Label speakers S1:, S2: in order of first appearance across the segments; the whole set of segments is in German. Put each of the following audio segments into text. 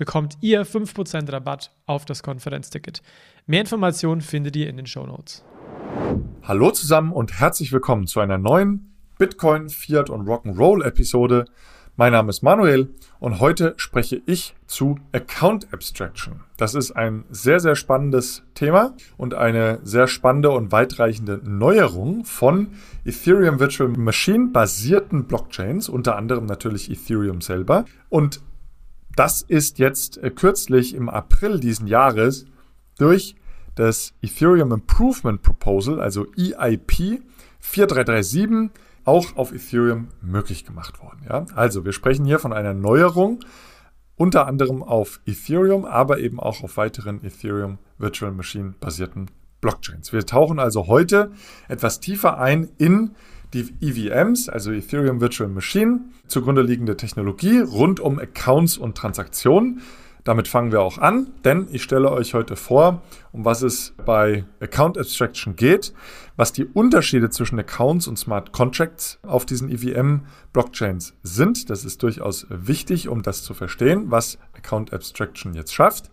S1: bekommt ihr 5% Rabatt auf das Konferenzticket. Mehr Informationen findet ihr in den Show Notes.
S2: Hallo zusammen und herzlich willkommen zu einer neuen Bitcoin, Fiat und Rock'n'Roll Episode mein Name ist Manuel und heute spreche ich zu Account Abstraction. Das ist ein sehr, sehr spannendes Thema und eine sehr spannende und weitreichende Neuerung von Ethereum Virtual Machine basierten Blockchains, unter anderem natürlich Ethereum selber. Und das ist jetzt äh, kürzlich im April diesen Jahres durch das Ethereum Improvement Proposal, also EIP 4337, auch auf Ethereum möglich gemacht worden. Ja? Also wir sprechen hier von einer Neuerung, unter anderem auf Ethereum, aber eben auch auf weiteren Ethereum Virtual Machine basierten Blockchains. Wir tauchen also heute etwas tiefer ein in die EVMs, also Ethereum Virtual Machine, zugrunde liegende Technologie rund um Accounts und Transaktionen. Damit fangen wir auch an, denn ich stelle euch heute vor, um was es bei Account Abstraction geht, was die Unterschiede zwischen Accounts und Smart Contracts auf diesen EVM-Blockchains sind. Das ist durchaus wichtig, um das zu verstehen, was Account Abstraction jetzt schafft,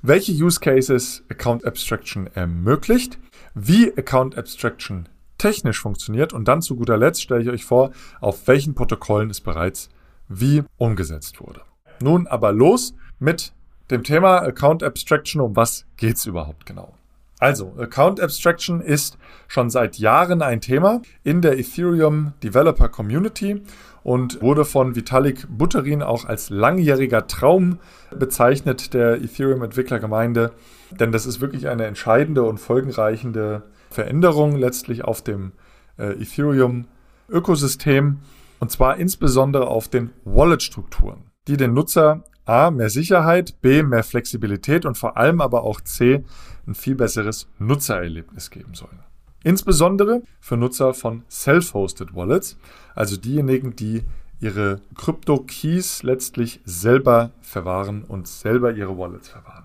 S2: welche Use Cases Account Abstraction ermöglicht, wie Account Abstraction technisch funktioniert und dann zu guter Letzt stelle ich euch vor, auf welchen Protokollen es bereits wie umgesetzt wurde. Nun aber los mit dem Thema Account Abstraction. Um was geht's überhaupt genau? Also, Account Abstraction ist schon seit Jahren ein Thema in der Ethereum Developer Community und wurde von Vitalik Buterin auch als langjähriger Traum bezeichnet der Ethereum Entwicklergemeinde, denn das ist wirklich eine entscheidende und folgenreichende Veränderung letztlich auf dem äh, Ethereum Ökosystem und zwar insbesondere auf den Wallet-Strukturen, die den Nutzer A, mehr Sicherheit, B, mehr Flexibilität und vor allem aber auch C, ein viel besseres Nutzererlebnis geben sollen. Insbesondere für Nutzer von Self-Hosted Wallets, also diejenigen, die ihre Krypto-Keys letztlich selber verwahren und selber ihre Wallets verwahren.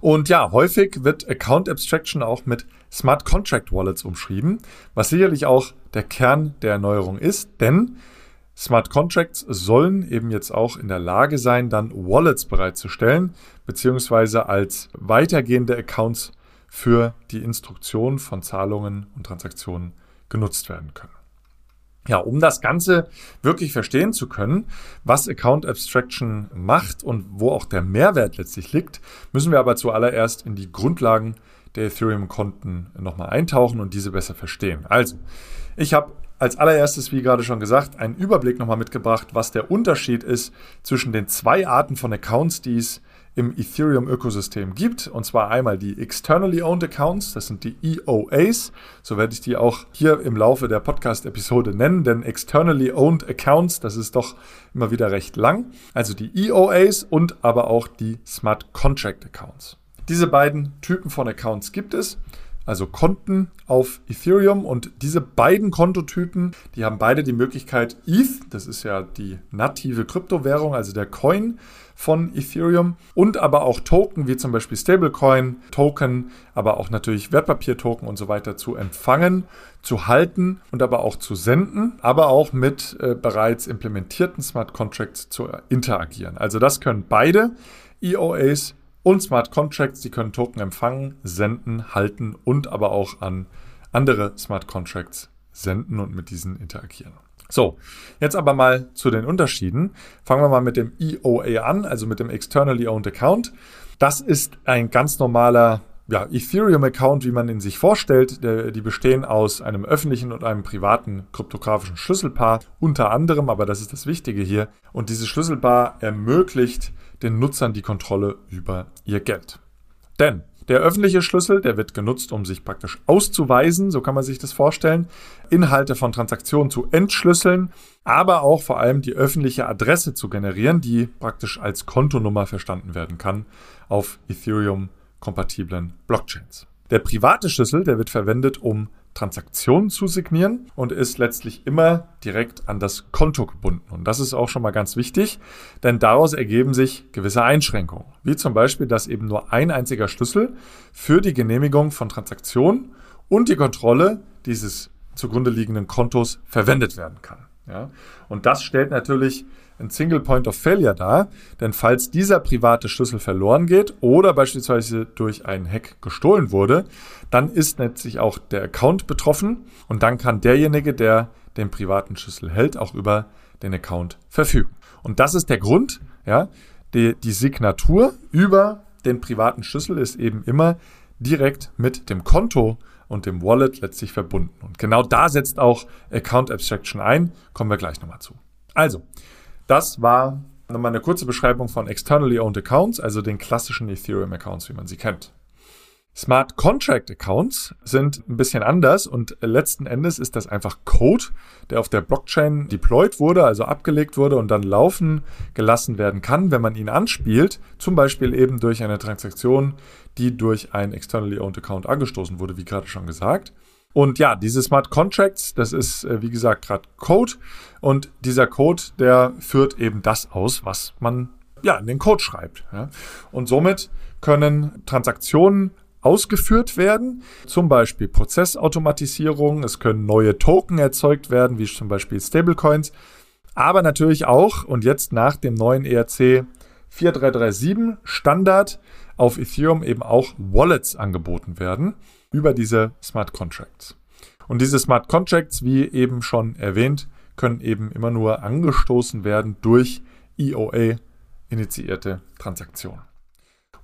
S2: Und ja, häufig wird Account Abstraction auch mit Smart Contract Wallets umschrieben, was sicherlich auch der Kern der Erneuerung ist, denn Smart Contracts sollen eben jetzt auch in der Lage sein, dann Wallets bereitzustellen, beziehungsweise als weitergehende Accounts für die Instruktion von Zahlungen und Transaktionen genutzt werden können. Ja, um das Ganze wirklich verstehen zu können, was Account Abstraction macht und wo auch der Mehrwert letztlich liegt, müssen wir aber zuallererst in die Grundlagen der Ethereum-Konten nochmal eintauchen und diese besser verstehen. Also, ich habe als allererstes, wie gerade schon gesagt, einen Überblick nochmal mitgebracht, was der Unterschied ist zwischen den zwei Arten von Accounts, die es im Ethereum-Ökosystem gibt. Und zwar einmal die Externally Owned Accounts, das sind die EOAs. So werde ich die auch hier im Laufe der Podcast-Episode nennen, denn Externally Owned Accounts, das ist doch immer wieder recht lang. Also die EOAs und aber auch die Smart Contract Accounts. Diese beiden Typen von Accounts gibt es also Konten auf Ethereum. Und diese beiden Kontotypen, die haben beide die Möglichkeit, ETH, das ist ja die native Kryptowährung, also der Coin von Ethereum, und aber auch Token, wie zum Beispiel Stablecoin, Token, aber auch natürlich Wertpapiertoken und so weiter zu empfangen, zu halten und aber auch zu senden, aber auch mit äh, bereits implementierten Smart Contracts zu interagieren. Also das können beide EOAs und Smart Contracts, die können Token empfangen, senden, halten und aber auch an andere Smart Contracts senden und mit diesen interagieren. So, jetzt aber mal zu den Unterschieden. Fangen wir mal mit dem EOA an, also mit dem Externally Owned Account. Das ist ein ganz normaler ja, Ethereum-Account, wie man ihn sich vorstellt. Die bestehen aus einem öffentlichen und einem privaten kryptografischen Schlüsselpaar, unter anderem, aber das ist das Wichtige hier. Und dieses Schlüsselpaar ermöglicht den Nutzern die Kontrolle über ihr Geld. Denn Der öffentliche Schlüssel, der wird genutzt, um sich praktisch auszuweisen, so kann man sich das vorstellen, Inhalte von Transaktionen zu entschlüsseln, aber auch vor allem die öffentliche Adresse zu generieren, die praktisch als Kontonummer verstanden werden kann auf Ethereum-kompatiblen Blockchains. Der private Schlüssel, der wird verwendet, um Transaktionen zu signieren und ist letztlich immer direkt an das Konto gebunden. Und das ist auch schon mal ganz wichtig, denn daraus ergeben sich gewisse Einschränkungen, wie zum Beispiel, dass eben nur ein einziger Schlüssel für die Genehmigung von Transaktionen und die Kontrolle dieses zugrunde liegenden Kontos verwendet werden kann. Ja? Und das stellt natürlich ein Single Point of Failure dar, denn falls dieser private Schlüssel verloren geht oder beispielsweise durch einen Hack gestohlen wurde, dann ist letztlich auch der Account betroffen und dann kann derjenige, der den privaten Schlüssel hält, auch über den Account verfügen. Und das ist der Grund, ja, die, die Signatur über den privaten Schlüssel ist eben immer direkt mit dem Konto und dem Wallet letztlich verbunden. Und genau da setzt auch Account Abstraction ein. Kommen wir gleich nochmal zu. Also, das war nochmal eine kurze Beschreibung von Externally Owned Accounts, also den klassischen Ethereum Accounts, wie man sie kennt. Smart Contract Accounts sind ein bisschen anders und letzten Endes ist das einfach Code, der auf der Blockchain deployed wurde, also abgelegt wurde und dann laufen gelassen werden kann, wenn man ihn anspielt, zum Beispiel eben durch eine Transaktion, die durch ein externally owned Account angestoßen wurde, wie gerade schon gesagt. Und ja, diese Smart Contracts, das ist, äh, wie gesagt, gerade Code. Und dieser Code, der führt eben das aus, was man ja in den Code schreibt. Und somit können Transaktionen ausgeführt werden, zum Beispiel Prozessautomatisierung, es können neue Token erzeugt werden, wie zum Beispiel Stablecoins, aber natürlich auch, und jetzt nach dem neuen ERC 4337 Standard auf Ethereum eben auch Wallets angeboten werden über diese Smart Contracts. Und diese Smart Contracts, wie eben schon erwähnt, können eben immer nur angestoßen werden durch EOA-initiierte Transaktionen.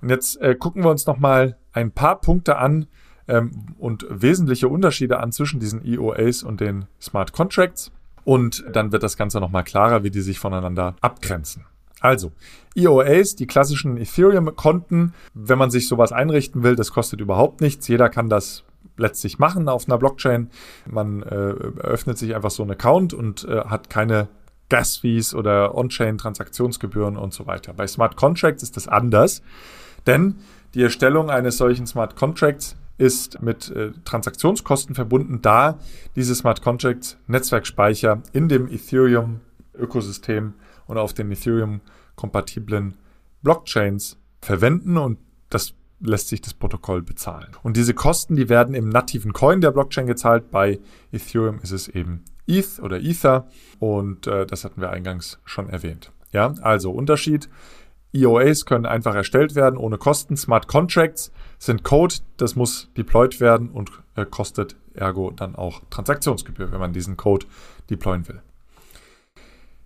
S2: Und jetzt äh, gucken wir uns nochmal ein paar Punkte an ähm, und wesentliche Unterschiede an zwischen diesen EOAs und den Smart Contracts. Und dann wird das Ganze nochmal klarer, wie die sich voneinander abgrenzen. Also, EOAs, die klassischen Ethereum-Konten, wenn man sich sowas einrichten will, das kostet überhaupt nichts. Jeder kann das letztlich machen auf einer Blockchain. Man äh, öffnet sich einfach so einen Account und äh, hat keine Gas-Fees oder On-Chain-Transaktionsgebühren und so weiter. Bei Smart Contracts ist das anders, denn die Erstellung eines solchen Smart Contracts ist mit äh, Transaktionskosten verbunden, da diese Smart Contracts Netzwerkspeicher in dem Ethereum-Ökosystem und auf den Ethereum-kompatiblen Blockchains verwenden und das lässt sich das Protokoll bezahlen. Und diese Kosten, die werden im nativen Coin der Blockchain gezahlt. Bei Ethereum ist es eben ETH oder Ether und äh, das hatten wir eingangs schon erwähnt. Ja, also Unterschied. EOAs können einfach erstellt werden ohne Kosten. Smart Contracts sind Code, das muss deployed werden und äh, kostet ergo dann auch Transaktionsgebühr, wenn man diesen Code deployen will.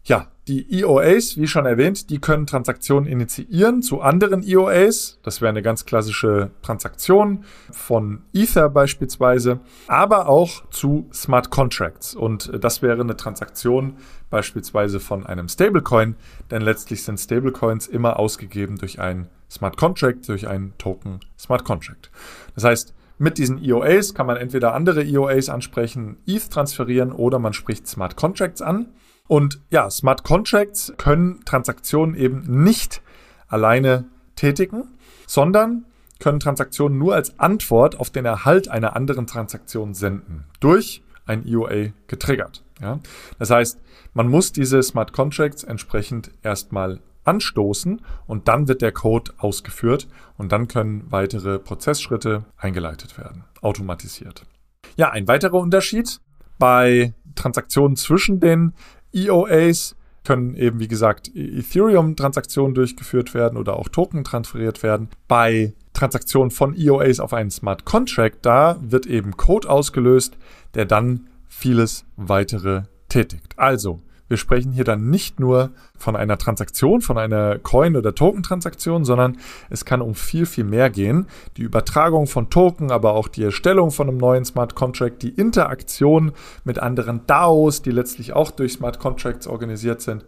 S2: Ja, die EOAs, wie schon erwähnt, die können Transaktionen initiieren zu anderen EOAs. Das wäre eine ganz klassische Transaktion von Ether beispielsweise, aber auch zu Smart Contracts. Und das wäre eine Transaktion beispielsweise von einem Stablecoin, denn letztlich sind Stablecoins immer ausgegeben durch einen Smart Contract, durch einen Token Smart Contract. Das heißt, mit diesen EOAs kann man entweder andere EOAs ansprechen, ETH transferieren oder man spricht Smart Contracts an. Und ja, Smart Contracts können Transaktionen eben nicht alleine tätigen, sondern können Transaktionen nur als Antwort auf den Erhalt einer anderen Transaktion senden, durch ein EOA getriggert. Ja? Das heißt, man muss diese Smart Contracts entsprechend erstmal anstoßen und dann wird der Code ausgeführt und dann können weitere Prozessschritte eingeleitet werden, automatisiert. Ja, ein weiterer Unterschied bei Transaktionen zwischen den EOAs können eben, wie gesagt, Ethereum-Transaktionen durchgeführt werden oder auch Token transferiert werden. Bei Transaktionen von EOAs auf einen Smart Contract, da wird eben Code ausgelöst, der dann vieles weitere tätigt. Also, wir sprechen hier dann nicht nur von einer Transaktion, von einer Coin- oder Token-Transaktion, sondern es kann um viel, viel mehr gehen. Die Übertragung von Token, aber auch die Erstellung von einem neuen Smart Contract, die Interaktion mit anderen DAOs, die letztlich auch durch Smart Contracts organisiert sind.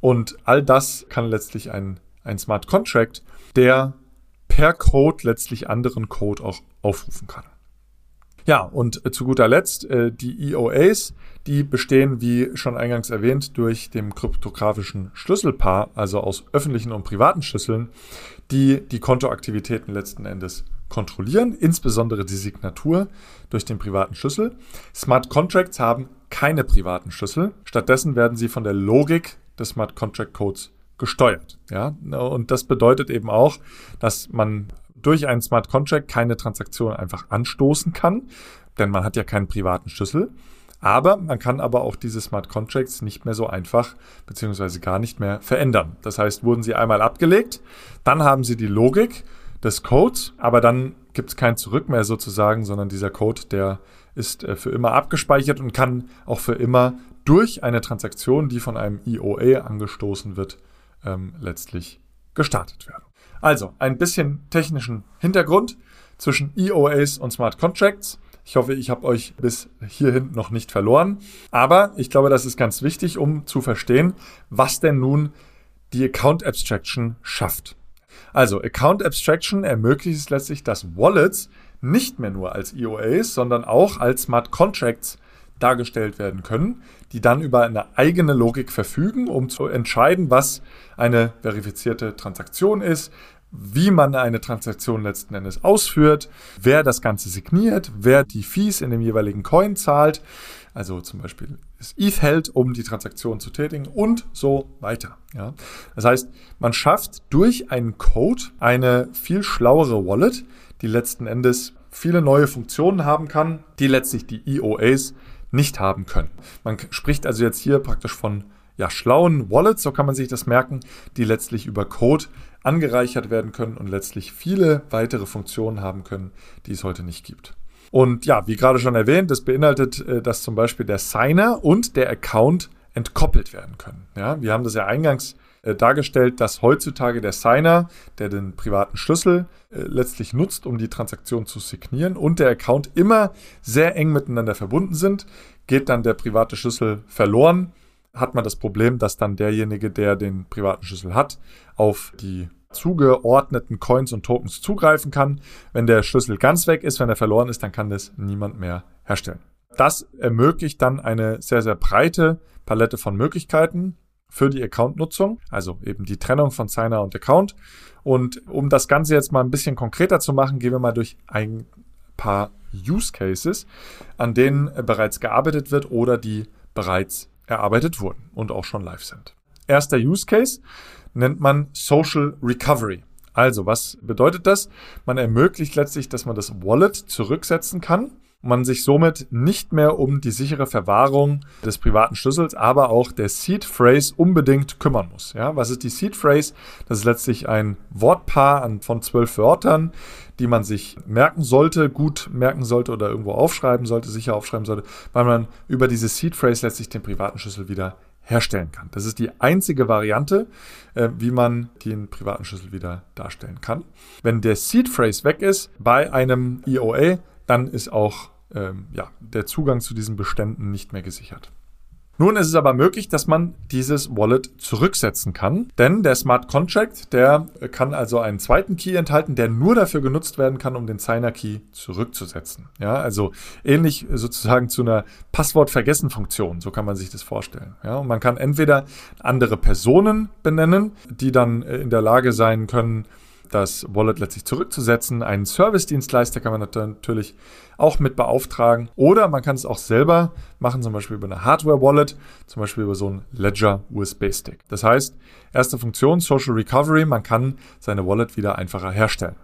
S2: Und all das kann letztlich ein, ein Smart Contract, der per Code letztlich anderen Code auch aufrufen kann. Ja, und äh, zu guter Letzt, äh, die EOAs, die bestehen, wie schon eingangs erwähnt, durch dem kryptografischen Schlüsselpaar, also aus öffentlichen und privaten Schlüsseln, die die Kontoaktivitäten letzten Endes kontrollieren, insbesondere die Signatur durch den privaten Schlüssel. Smart Contracts haben keine privaten Schlüssel. Stattdessen werden sie von der Logik des Smart Contract Codes gesteuert. Ja? Und das bedeutet eben auch, dass man durch einen Smart Contract keine Transaktion einfach anstoßen kann, denn man hat ja keinen privaten Schlüssel. Aber man kann aber auch diese Smart Contracts nicht mehr so einfach beziehungsweise gar nicht mehr verändern. Das heißt, wurden sie einmal abgelegt, dann haben sie die Logik des Codes, aber dann gibt es kein Zurück mehr sozusagen, sondern dieser Code, der ist äh, für immer abgespeichert und kann auch für immer durch eine Transaktion, die von einem EOA angestoßen wird, ähm, letztlich gestartet werden. Also ein bisschen technischen Hintergrund zwischen EOAs und Smart Contracts. Ich hoffe, ich habe euch bis hierhin noch nicht verloren. Aber ich glaube, das ist ganz wichtig, um zu verstehen, was denn nun die Account Abstraction schafft. Also Account Abstraction ermöglicht es letztlich, dass Wallets nicht mehr nur als EOAs, sondern auch als Smart Contracts dargestellt werden können, die dann über eine eigene Logik verfügen, um zu entscheiden, was eine verifizierte Transaktion ist, wie man eine Transaktion letzten Endes ausführt, wer das Ganze signiert, wer die Fees in dem jeweiligen Coin zahlt, also zum Beispiel das ETH hält, um die Transaktion zu tätigen und so weiter. Ja. Das heißt, man schafft durch einen Code eine viel schlauere Wallet, die letzten Endes viele neue Funktionen haben kann, die letztlich die EOAs nicht haben können. Man spricht also jetzt hier praktisch von ja, schlauen Wallets, so kann man sich das merken, die letztlich über Code angereichert werden können und letztlich viele weitere Funktionen haben können, die es heute nicht gibt. Und ja, wie gerade schon erwähnt, das beinhaltet, äh, dass zum Beispiel der Signer und der Account entkoppelt werden können. Ja, wir haben das ja eingangs äh, dargestellt, dass heutzutage der Signer, der den privaten Schlüssel äh, letztlich nutzt, um die Transaktion zu signieren und der Account immer sehr eng miteinander verbunden sind. Geht dann der private Schlüssel verloren, hat man das Problem, dass dann derjenige, der den privaten Schlüssel hat, auf die zugeordneten Coins und Tokens zugreifen kann. Wenn der Schlüssel ganz weg ist, wenn er verloren ist, dann kann das niemand mehr herstellen. Das ermöglicht dann eine sehr, sehr breite Palette von Möglichkeiten für die Account-Nutzung, also eben die Trennung von Signer und Account. Und um das Ganze jetzt mal ein bisschen konkreter zu machen, gehen wir mal durch ein paar Use Cases, an denen bereits gearbeitet wird oder die bereits erarbeitet wurden und auch schon live sind. Erster Use Case nennt man Social Recovery. Also, was bedeutet das? Man ermöglicht letztlich, dass man das Wallet zurücksetzen kann man sich somit nicht mehr um die sichere Verwahrung des privaten Schlüssels, aber auch der Seed Phrase unbedingt kümmern muss. Ja, was ist die Seed Phrase? Das ist letztlich ein Wortpaar von zwölf Wörtern, die man sich merken sollte, gut merken sollte oder irgendwo aufschreiben sollte, sicher aufschreiben sollte, weil man über diese Seed Phrase letztlich den privaten Schlüssel wieder herstellen kann. Das ist die einzige Variante, äh, wie man den privaten Schlüssel wieder darstellen kann. Wenn der Seed Phrase weg ist bei einem EOA, dann ist auch ähm, ja, der Zugang zu diesen Beständen nicht mehr gesichert. Nun ist es aber möglich, dass man dieses Wallet zurücksetzen kann, denn der Smart Contract, der kann also einen zweiten Key enthalten, der nur dafür genutzt werden kann, um den Signer Key zurückzusetzen. Ja, also ähnlich sozusagen zu einer Passwort-Vergessen-Funktion, so kann man sich das vorstellen. Ja, und man kann entweder andere Personen benennen, die dann in der Lage sein können, das Wallet letztlich zurückzusetzen. Einen Service-Dienstleister kann man natürlich auch mit beauftragen. Oder man kann es auch selber machen, zum Beispiel über eine Hardware-Wallet, zum Beispiel über so einen Ledger USB-Stick. Das heißt, erste Funktion, Social Recovery, man kann seine Wallet wieder einfacher herstellen.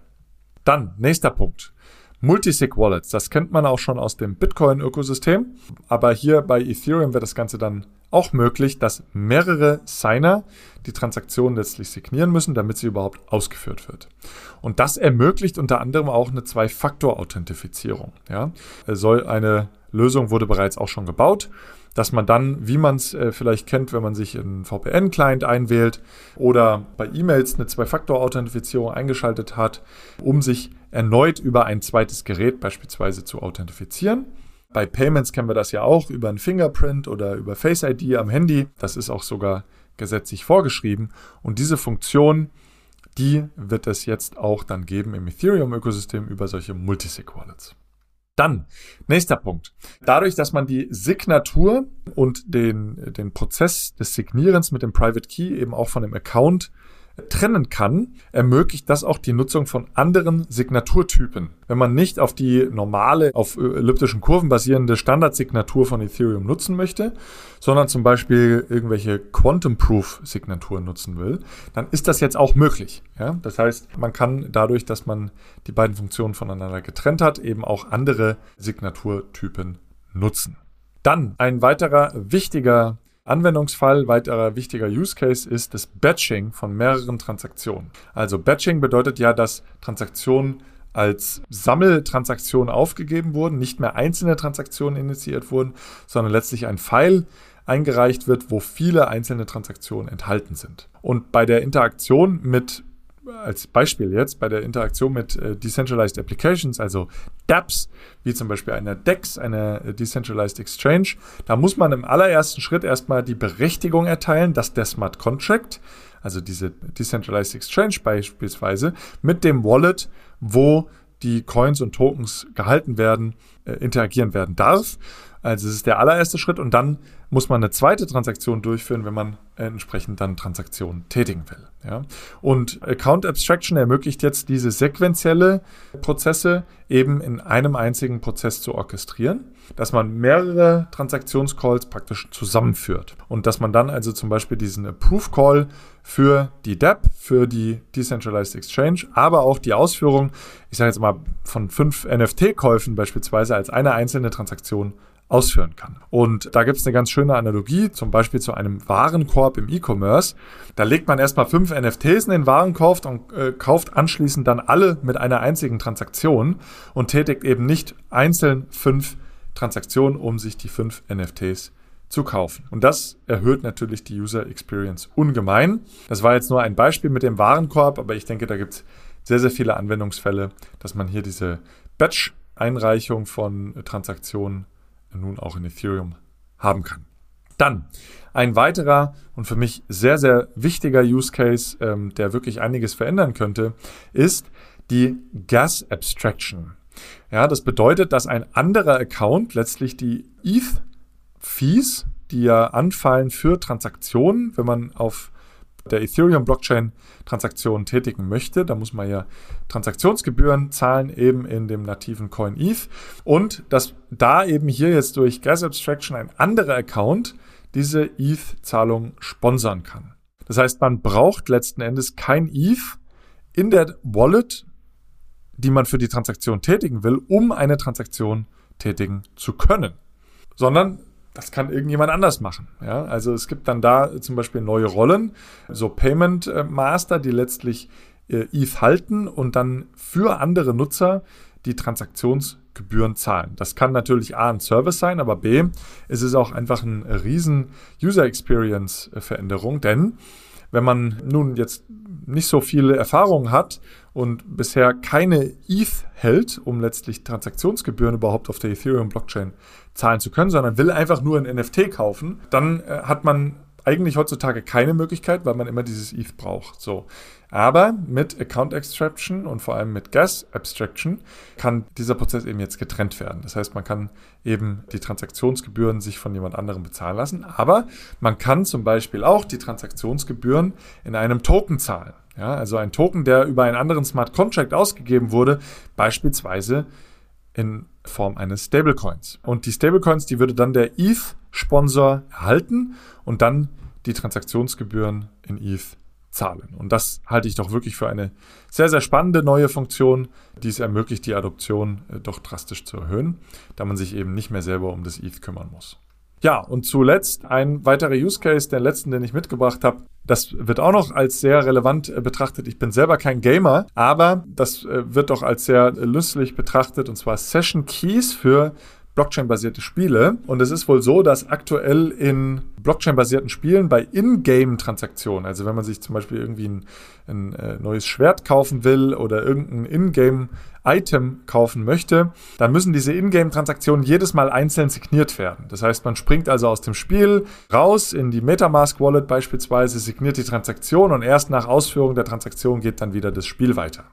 S2: Dann, nächster Punkt. Multisig Wallets, das kennt man auch schon aus dem Bitcoin-Ökosystem, aber hier bei Ethereum wird das Ganze dann auch möglich, dass mehrere Signer die Transaktion letztlich signieren müssen, damit sie überhaupt ausgeführt wird. Und das ermöglicht unter anderem auch eine Zwei-Faktor-Authentifizierung. Ja? Soll eine Lösung wurde bereits auch schon gebaut dass man dann, wie man es äh, vielleicht kennt, wenn man sich in VPN-Client einwählt oder bei E-Mails eine Zwei-Faktor-Authentifizierung eingeschaltet hat, um sich erneut über ein zweites Gerät beispielsweise zu authentifizieren. Bei Payments kennen wir das ja auch über ein Fingerprint oder über Face ID am Handy. Das ist auch sogar gesetzlich vorgeschrieben. Und diese Funktion, die wird es jetzt auch dann geben im Ethereum-Ökosystem über solche Multisig-Wallets. Dann, nächster Punkt. Dadurch, dass man die Signatur und den, den Prozess des Signierens mit dem Private Key eben auch von dem Account trennen kann, ermöglicht das auch die Nutzung von anderen Signaturtypen. Wenn man nicht auf die normale, auf elliptischen Kurven basierende Standardsignatur von Ethereum nutzen möchte, sondern zum Beispiel irgendwelche Quantum Proof Signaturen nutzen will, dann ist das jetzt auch möglich. Ja? Das heißt, man kann dadurch, dass man die beiden Funktionen voneinander getrennt hat, eben auch andere Signaturtypen nutzen. Dann ein weiterer wichtiger Anwendungsfall, weiterer wichtiger Use Case ist das Batching von mehreren Transaktionen. Also Batching bedeutet ja, dass Transaktionen als Sammeltransaktionen aufgegeben wurden, nicht mehr einzelne Transaktionen initiiert wurden, sondern letztlich ein Pfeil eingereicht wird, wo viele einzelne Transaktionen enthalten sind. Und bei der Interaktion mit als Beispiel jetzt bei der Interaktion mit äh, Decentralized Applications, also dApps, wie zum Beispiel eine DEX, eine äh, Decentralized Exchange, da muss man im allerersten Schritt erstmal die Berechtigung erteilen, dass der Smart Contract, also diese Decentralized Exchange beispielsweise, mit dem Wallet, wo die Coins und Tokens gehalten werden, äh, interagieren werden darf. Also es ist der allererste Schritt und dann muss man eine zweite Transaktion durchführen, wenn man entsprechend dann Transaktionen tätigen will. Ja. Und Account Abstraction ermöglicht jetzt diese sequentielle Prozesse eben in einem einzigen Prozess zu orchestrieren, dass man mehrere Transaktionscalls praktisch zusammenführt und dass man dann also zum Beispiel diesen Approve Call für die DApp, für die Decentralized Exchange, aber auch die Ausführung, ich sage jetzt mal von fünf NFT-Käufen beispielsweise als eine einzelne Transaktion ausführen kann. Und da gibt es eine ganz schöne Analogie, zum Beispiel zu einem Warenkorb im E-Commerce. Da legt man erstmal fünf NFTs in den Warenkorb und äh, kauft anschließend dann alle mit einer einzigen Transaktion und tätigt eben nicht einzeln fünf Transaktionen, um sich die fünf NFTs zu kaufen. Und das erhöht natürlich die User Experience ungemein. Das war jetzt nur ein Beispiel mit dem Warenkorb, aber ich denke, da gibt es sehr, sehr viele Anwendungsfälle, dass man hier diese Batch-Einreichung von Transaktionen nun auch in Ethereum haben kann. Dann ein weiterer und für mich sehr, sehr wichtiger Use Case, ähm, der wirklich einiges verändern könnte, ist die Gas Abstraction. Ja, das bedeutet, dass ein anderer Account letztlich die ETH-Fees, die ja anfallen für Transaktionen, wenn man auf der Ethereum-Blockchain Transaktionen tätigen möchte. Da muss man ja Transaktionsgebühren zahlen, eben in dem nativen Coin ETH. Und dass da eben hier jetzt durch Gas Abstraction ein anderer Account diese ETH-Zahlung sponsern kann. Das heißt, man braucht letzten Endes kein ETH in der Wallet, die man für die Transaktion tätigen will, um eine Transaktion tätigen zu können, sondern das kann irgendjemand anders machen. Ja? Also es gibt dann da zum Beispiel neue Rollen, so Payment äh, Master, die letztlich äh, ETH halten und dann für andere Nutzer die Transaktionsgebühren zahlen. Das kann natürlich A ein Service sein, aber B, es ist auch einfach eine riesen User Experience Veränderung, denn wenn man nun jetzt nicht so viele Erfahrungen hat und bisher keine ETH hält, um letztlich Transaktionsgebühren überhaupt auf der Ethereum-Blockchain zahlen zu können, sondern will einfach nur ein NFT kaufen, dann äh, hat man eigentlich heutzutage keine Möglichkeit, weil man immer dieses ETH braucht. So. Aber mit Account Extraction und vor allem mit Gas Abstraction kann dieser Prozess eben jetzt getrennt werden. Das heißt, man kann eben die Transaktionsgebühren sich von jemand anderem bezahlen lassen, aber man kann zum Beispiel auch die Transaktionsgebühren in einem Token zahlen. Ja, also ein Token, der über einen anderen Smart Contract ausgegeben wurde, beispielsweise in Form eines Stablecoins. Und die Stablecoins, die würde dann der ETH-Sponsor erhalten und dann die Transaktionsgebühren in ETH zahlen. Und das halte ich doch wirklich für eine sehr, sehr spannende neue Funktion, die es ermöglicht, die Adoption äh, doch drastisch zu erhöhen, da man sich eben nicht mehr selber um das ETH kümmern muss. Ja, und zuletzt ein weiterer Use Case, der letzten, den ich mitgebracht habe. Das wird auch noch als sehr relevant äh, betrachtet. Ich bin selber kein Gamer, aber das äh, wird doch als sehr lustig betrachtet, und zwar Session Keys für Blockchain-basierte Spiele. Und es ist wohl so, dass aktuell in Blockchain-basierten Spielen bei Ingame-Transaktionen, also wenn man sich zum Beispiel irgendwie ein, ein äh, neues Schwert kaufen will oder irgendein Ingame-Item kaufen möchte, dann müssen diese Ingame-Transaktionen jedes Mal einzeln signiert werden. Das heißt, man springt also aus dem Spiel raus in die Metamask-Wallet beispielsweise, signiert die Transaktion und erst nach Ausführung der Transaktion geht dann wieder das Spiel weiter.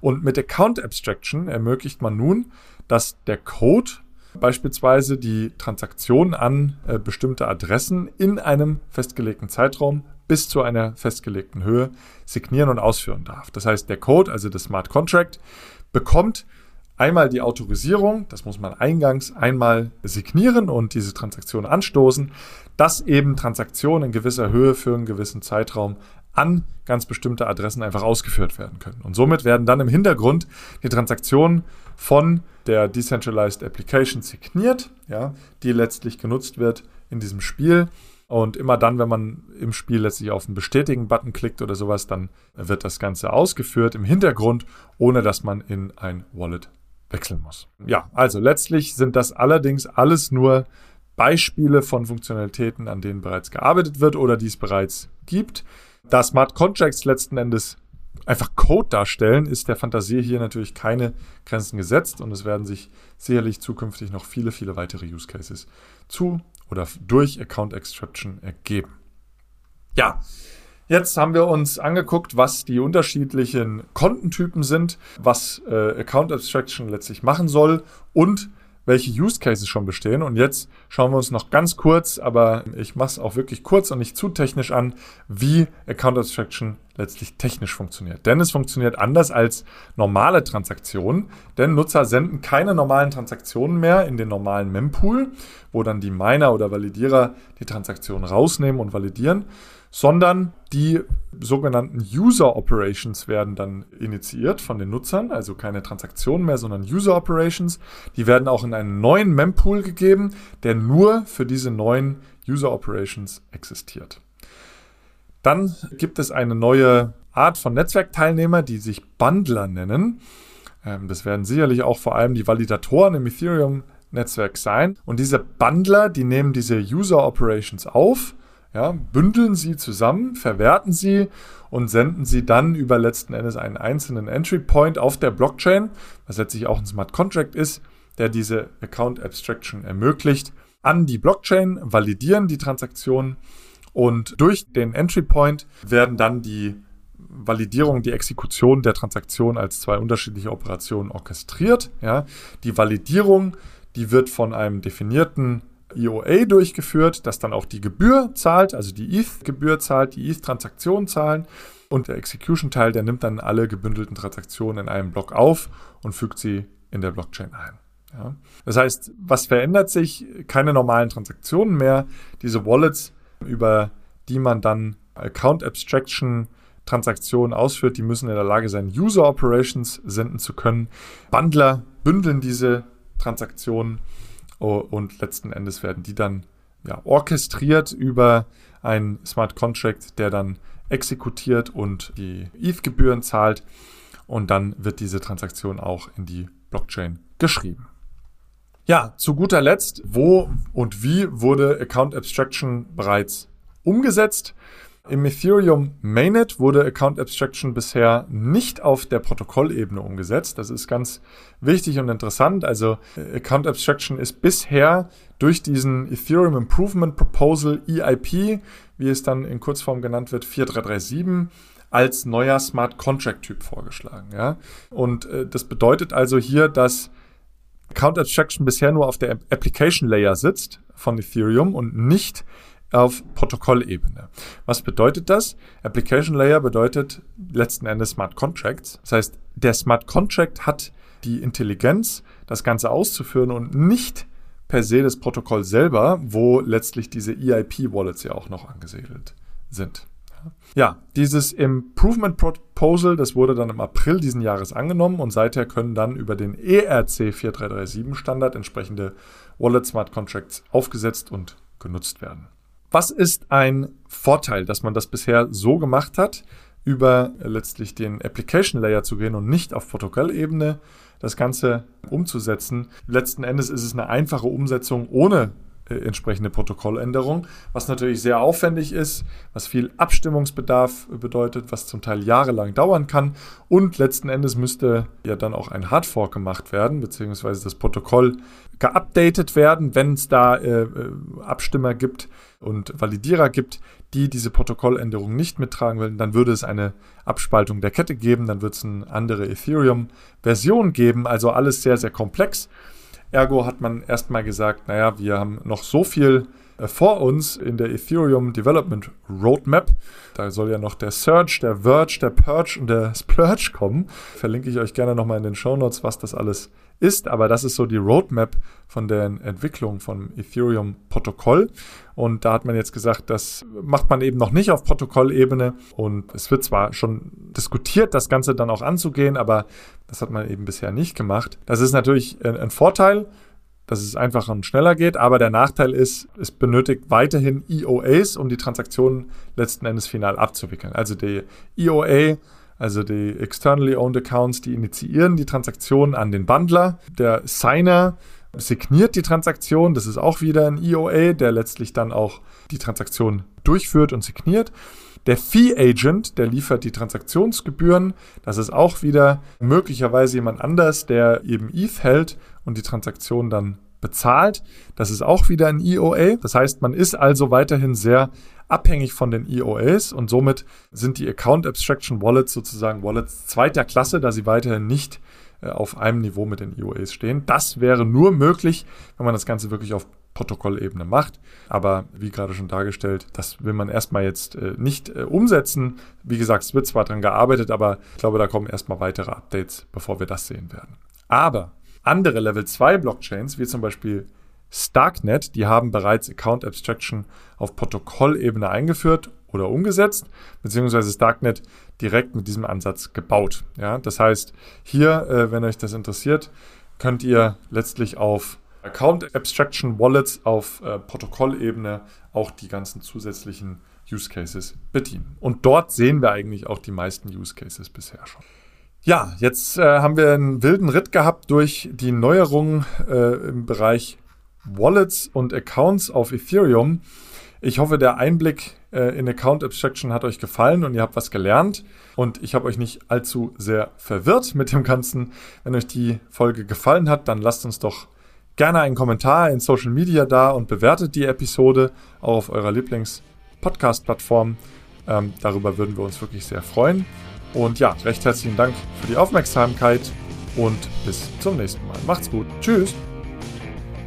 S2: Und mit Account Abstraction ermöglicht man nun, dass der Code beispielsweise die Transaktion an äh, bestimmte Adressen in einem festgelegten Zeitraum bis zu einer festgelegten Höhe signieren und ausführen darf. Das heißt, der Code, also das Smart Contract, bekommt einmal die Autorisierung, das muss man eingangs einmal signieren und diese Transaktion anstoßen, dass eben Transaktionen in gewisser Höhe für einen gewissen Zeitraum an ganz bestimmte Adressen einfach ausgeführt werden können. Und somit werden dann im Hintergrund die Transaktionen von der Decentralized Application signiert, ja, die letztlich genutzt wird in diesem Spiel. Und immer dann, wenn man im Spiel letztlich auf den Bestätigen-Button klickt oder sowas, dann wird das Ganze ausgeführt im Hintergrund, ohne dass man in ein Wallet wechseln muss. Ja, also letztlich sind das allerdings alles nur Beispiele von Funktionalitäten, an denen bereits gearbeitet wird oder die es bereits gibt. Da Smart Contracts letzten Endes einfach Code darstellen, ist der Fantasie hier natürlich keine Grenzen gesetzt und es werden sich sicherlich zukünftig noch viele, viele weitere Use Cases zu oder durch Account Extraction ergeben. Ja, Jetzt haben wir uns angeguckt, was die unterschiedlichen Kontentypen sind, was äh, Account Abstraction letztlich machen soll und welche Use Cases schon bestehen. Und jetzt schauen wir uns noch ganz kurz, aber ich mache es auch wirklich kurz und nicht zu technisch an, wie Account Abstraction letztlich technisch funktioniert. Denn es funktioniert anders als normale Transaktionen, denn Nutzer senden keine normalen Transaktionen mehr in den normalen Mempool, wo dann die Miner oder Validierer die Transaktionen rausnehmen und validieren, sondern die sogenannten User Operations werden dann initiiert von den Nutzern, also keine Transaktionen mehr, sondern User Operations. Die werden auch in einen neuen Mempool gegeben, der nur für diese neuen User Operations existiert. Dann gibt es eine neue Art von Netzwerkteilnehmer, die sich Bundler nennen. Ähm, das werden sicherlich auch vor allem die Validatoren im Ethereum-Netzwerk sein. Und diese Bundler, die nehmen diese User Operations auf ja, bündeln sie zusammen, verwerten sie und senden sie dann über letzten Endes einen einzelnen Entry Point auf der Blockchain, was letztlich auch ein Smart Contract ist, der diese Account Abstraction ermöglicht, an die Blockchain, validieren die Transaktionen und durch den Entry Point werden dann die Validierung, die Exekution der Transaktion als zwei unterschiedliche Operationen orchestriert. Ja. Die Validierung, die wird von einem definierten IOA durchgeführt, das dann auch die Gebühr zahlt, also die ETH-Gebühr zahlt, die ETH-Transaktionen zahlen. Und der Execution-Teil, der nimmt dann alle gebündelten Transaktionen in einem Block auf und fügt sie in der Blockchain ein. Ja. Das heißt, was verändert sich? Keine normalen Transaktionen mehr. Diese Wallets, über die man dann Account Abstraction Transaktionen ausführt, die müssen in der Lage sein, User Operations senden zu können. Bundler bündeln diese Transaktionen und letzten Endes werden die dann ja, orchestriert über einen Smart Contract, der dann exekutiert und die ETH-Gebühren zahlt. Und dann wird diese Transaktion auch in die Blockchain geschrieben. Ja, zu guter Letzt, wo und wie wurde Account Abstraction bereits umgesetzt? Im Ethereum Mainnet wurde Account Abstraction bisher nicht auf der Protokollebene umgesetzt. Das ist ganz wichtig und interessant. Also äh, Account Abstraction ist bisher durch diesen Ethereum Improvement Proposal EIP, wie es dann in Kurzform genannt wird, 4337 als neuer Smart Contract Typ vorgeschlagen. Ja? Und äh, das bedeutet also hier, dass Account Abstraction bisher nur auf der Application Layer sitzt von Ethereum und nicht auf Protokollebene. Was bedeutet das? Application Layer bedeutet letzten Endes Smart Contracts. Das heißt, der Smart Contract hat die Intelligenz, das Ganze auszuführen und nicht per se das Protokoll selber, wo letztlich diese EIP-Wallets ja auch noch angesiedelt sind. Ja, dieses Improvement Proposal, das wurde dann im April diesen Jahres angenommen und seither können dann über den ERC 4337 Standard entsprechende Wallet Smart Contracts aufgesetzt und genutzt werden. Was ist ein Vorteil, dass man das bisher so gemacht hat? über letztlich den Application Layer zu gehen und nicht auf Protokollebene das Ganze umzusetzen. Letzten Endes ist es eine einfache Umsetzung ohne entsprechende Protokolländerung, was natürlich sehr aufwendig ist, was viel Abstimmungsbedarf bedeutet, was zum Teil jahrelang dauern kann. Und letzten Endes müsste ja dann auch ein Hardfork gemacht werden, beziehungsweise das Protokoll geupdatet werden, wenn es da äh, äh, Abstimmer gibt und Validierer gibt, die diese Protokolländerung nicht mittragen wollen, dann würde es eine Abspaltung der Kette geben, dann wird es eine andere Ethereum-Version geben, also alles sehr, sehr komplex. Ergo hat man erstmal gesagt, naja, wir haben noch so viel äh, vor uns in der Ethereum Development Roadmap. Da soll ja noch der Search, der Verge, der Purge und der Splurge kommen. Verlinke ich euch gerne nochmal in den Show Notes, was das alles ist. Aber das ist so die Roadmap von der Entwicklung vom Ethereum-Protokoll. Und da hat man jetzt gesagt, das macht man eben noch nicht auf Protokollebene. Und es wird zwar schon diskutiert, das Ganze dann auch anzugehen, aber das hat man eben bisher nicht gemacht. Das ist natürlich ein Vorteil dass es einfacher und schneller geht. Aber der Nachteil ist, es benötigt weiterhin EOAs, um die Transaktionen letzten Endes final abzuwickeln. Also die EOA, also die Externally Owned Accounts, die initiieren die Transaktionen an den Bundler. Der Signer signiert die Transaktion. Das ist auch wieder ein EOA, der letztlich dann auch die Transaktion durchführt und signiert. Der Fee Agent, der liefert die Transaktionsgebühren. Das ist auch wieder möglicherweise jemand anders, der eben ETH hält und die Transaktion dann bezahlt. Das ist auch wieder ein EOA. Das heißt, man ist also weiterhin sehr abhängig von den EOAs und somit sind die Account Abstraction Wallets sozusagen Wallets zweiter Klasse, da sie weiterhin nicht äh, auf einem Niveau mit den EOAs stehen. Das wäre nur möglich, wenn man das Ganze wirklich auf Protokollebene macht. Aber wie gerade schon dargestellt, das will man erstmal jetzt äh, nicht äh, umsetzen. Wie gesagt, es wird zwar daran gearbeitet, aber ich glaube, da kommen erstmal weitere Updates, bevor wir das sehen werden. Aber andere Level 2 Blockchains, wie zum Beispiel Starknet, die haben bereits Account Abstraction auf Protokollebene eingeführt oder umgesetzt, beziehungsweise Starknet direkt mit diesem Ansatz gebaut. Ja, das heißt, hier, äh, wenn euch das interessiert, könnt ihr letztlich auf Account Abstraction Wallets auf äh, Protokollebene auch die ganzen zusätzlichen Use Cases bedienen. Und dort sehen wir eigentlich auch die meisten Use Cases bisher schon. Ja, jetzt äh, haben wir einen wilden Ritt gehabt durch die Neuerungen äh, im Bereich Wallets und Accounts auf Ethereum. Ich hoffe, der Einblick äh, in Account Abstraction hat euch gefallen und ihr habt was gelernt. Und ich habe euch nicht allzu sehr verwirrt mit dem Ganzen. Wenn euch die Folge gefallen hat, dann lasst uns doch gerne einen Kommentar in Social Media da und bewertet die Episode auch auf eurer Lieblings-Podcast-Plattform. Ähm, darüber würden wir uns wirklich sehr freuen. Und ja, recht herzlichen Dank für die Aufmerksamkeit und bis zum nächsten Mal. Macht's gut. Tschüss.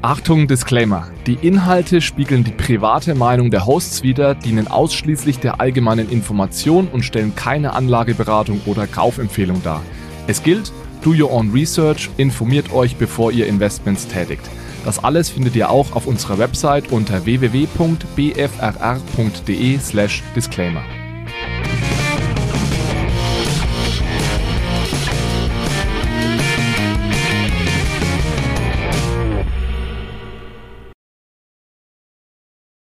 S3: Achtung, Disclaimer. Die Inhalte spiegeln die private Meinung der Hosts wider, dienen ausschließlich der allgemeinen Information und stellen keine Anlageberatung oder Kaufempfehlung dar. Es gilt, Do your own research, informiert euch, bevor ihr Investments tätigt. Das alles findet ihr auch auf unserer Website unter www.bfrr.de/disclaimer.